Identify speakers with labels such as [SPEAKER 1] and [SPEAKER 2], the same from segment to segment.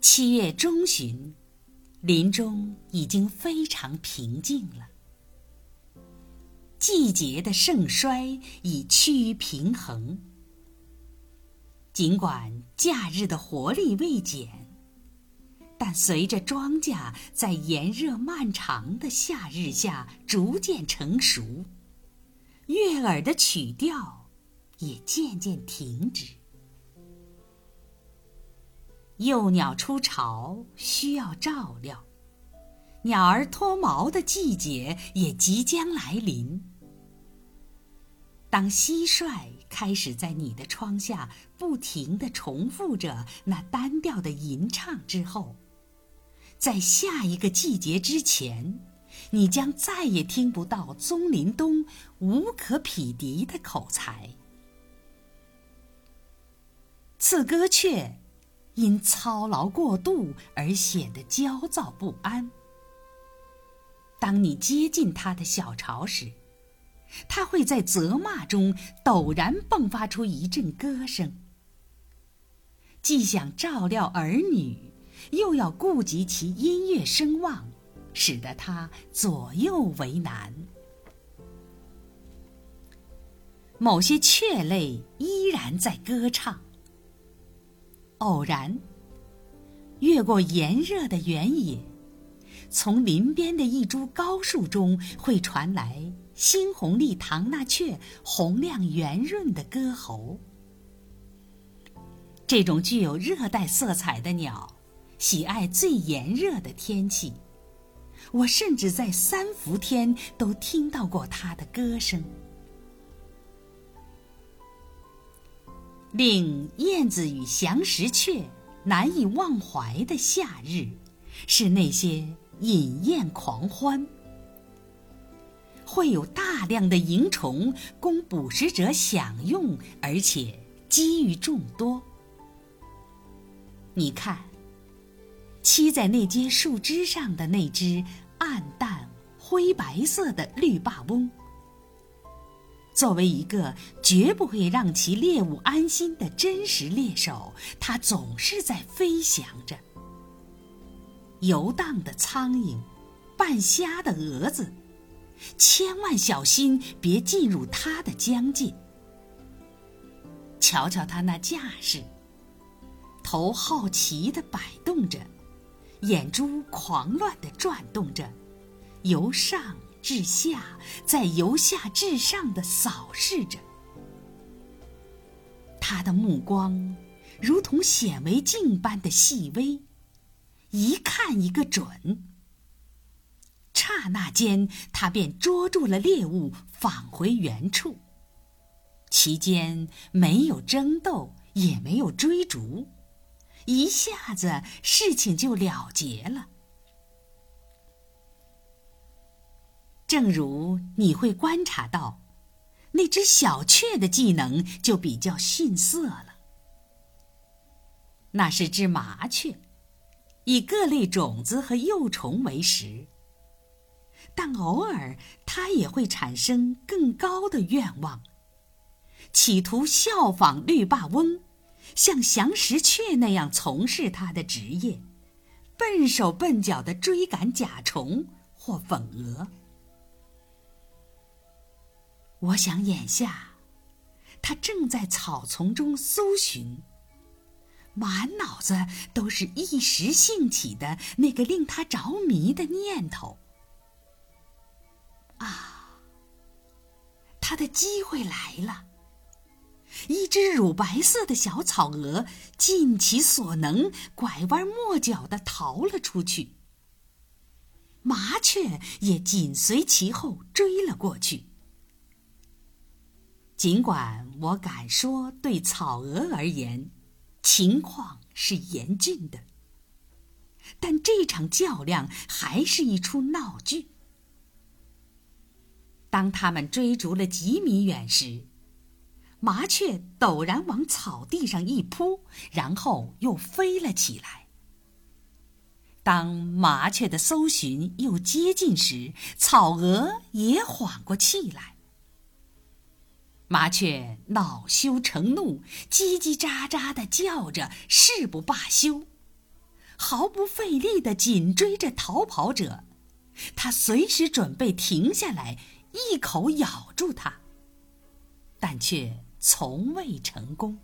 [SPEAKER 1] 七月中旬，林中已经非常平静了。季节的盛衰已趋于平衡。尽管假日的活力未减，但随着庄稼在炎热漫长的夏日下逐渐成熟，悦耳的曲调也渐渐停止。幼鸟出巢需要照料，鸟儿脱毛的季节也即将来临。当蟋蟀开始在你的窗下不停地重复着那单调的吟唱之后，在下一个季节之前，你将再也听不到棕林东无可匹敌的口才。刺歌雀因操劳过度而显得焦躁不安。当你接近他的小巢时，他会在责骂中陡然迸发出一阵歌声，既想照料儿女，又要顾及其音乐声望，使得他左右为难。某些雀类依然在歌唱。偶然，越过炎热的原野，从林边的一株高树中会传来。猩红丽唐纳雀洪亮圆润的歌喉。这种具有热带色彩的鸟，喜爱最炎热的天气。我甚至在三伏天都听到过它的歌声。令燕子与翔石雀难以忘怀的夏日，是那些饮宴狂欢。会有大量的蝇虫供捕食者享用，而且机遇众多。你看，栖在那间树枝上的那只暗淡灰白色的绿霸翁，作为一个绝不会让其猎物安心的真实猎手，它总是在飞翔着。游荡的苍蝇，半瞎的蛾子。千万小心，别进入它的疆界。瞧瞧他那架势，头好奇地摆动着，眼珠狂乱地转动着，由上至下，再由下至上的扫视着。他的目光如同显微镜般的细微，一看一个准。刹那间，他便捉住了猎物，返回原处。其间没有争斗，也没有追逐，一下子事情就了结了。正如你会观察到，那只小雀的技能就比较逊色了。那是只麻雀，以各类种子和幼虫为食。但偶尔，它也会产生更高的愿望，企图效仿绿霸翁，像翔石雀那样从事它的职业，笨手笨脚地追赶甲虫或粉蛾。我想，眼下他正在草丛中搜寻，满脑子都是一时兴起的那个令他着迷的念头。啊！他的机会来了。一只乳白色的小草鹅尽其所能，拐弯抹角地逃了出去。麻雀也紧随其后追了过去。尽管我敢说，对草鹅而言，情况是严峻的，但这场较量还是一出闹剧。当他们追逐了几米远时，麻雀陡然往草地上一扑，然后又飞了起来。当麻雀的搜寻又接近时，草鹅也缓过气来。麻雀恼羞成怒，叽叽喳喳地叫着，誓不罢休。毫不费力地紧追着逃跑者，它随时准备停下来一口咬住它，但却从未成功。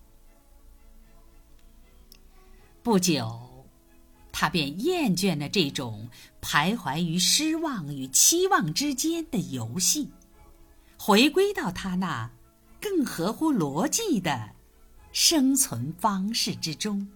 [SPEAKER 1] 不久，他便厌倦了这种徘徊于失望与期望之间的游戏，回归到他那更合乎逻辑的生存方式之中。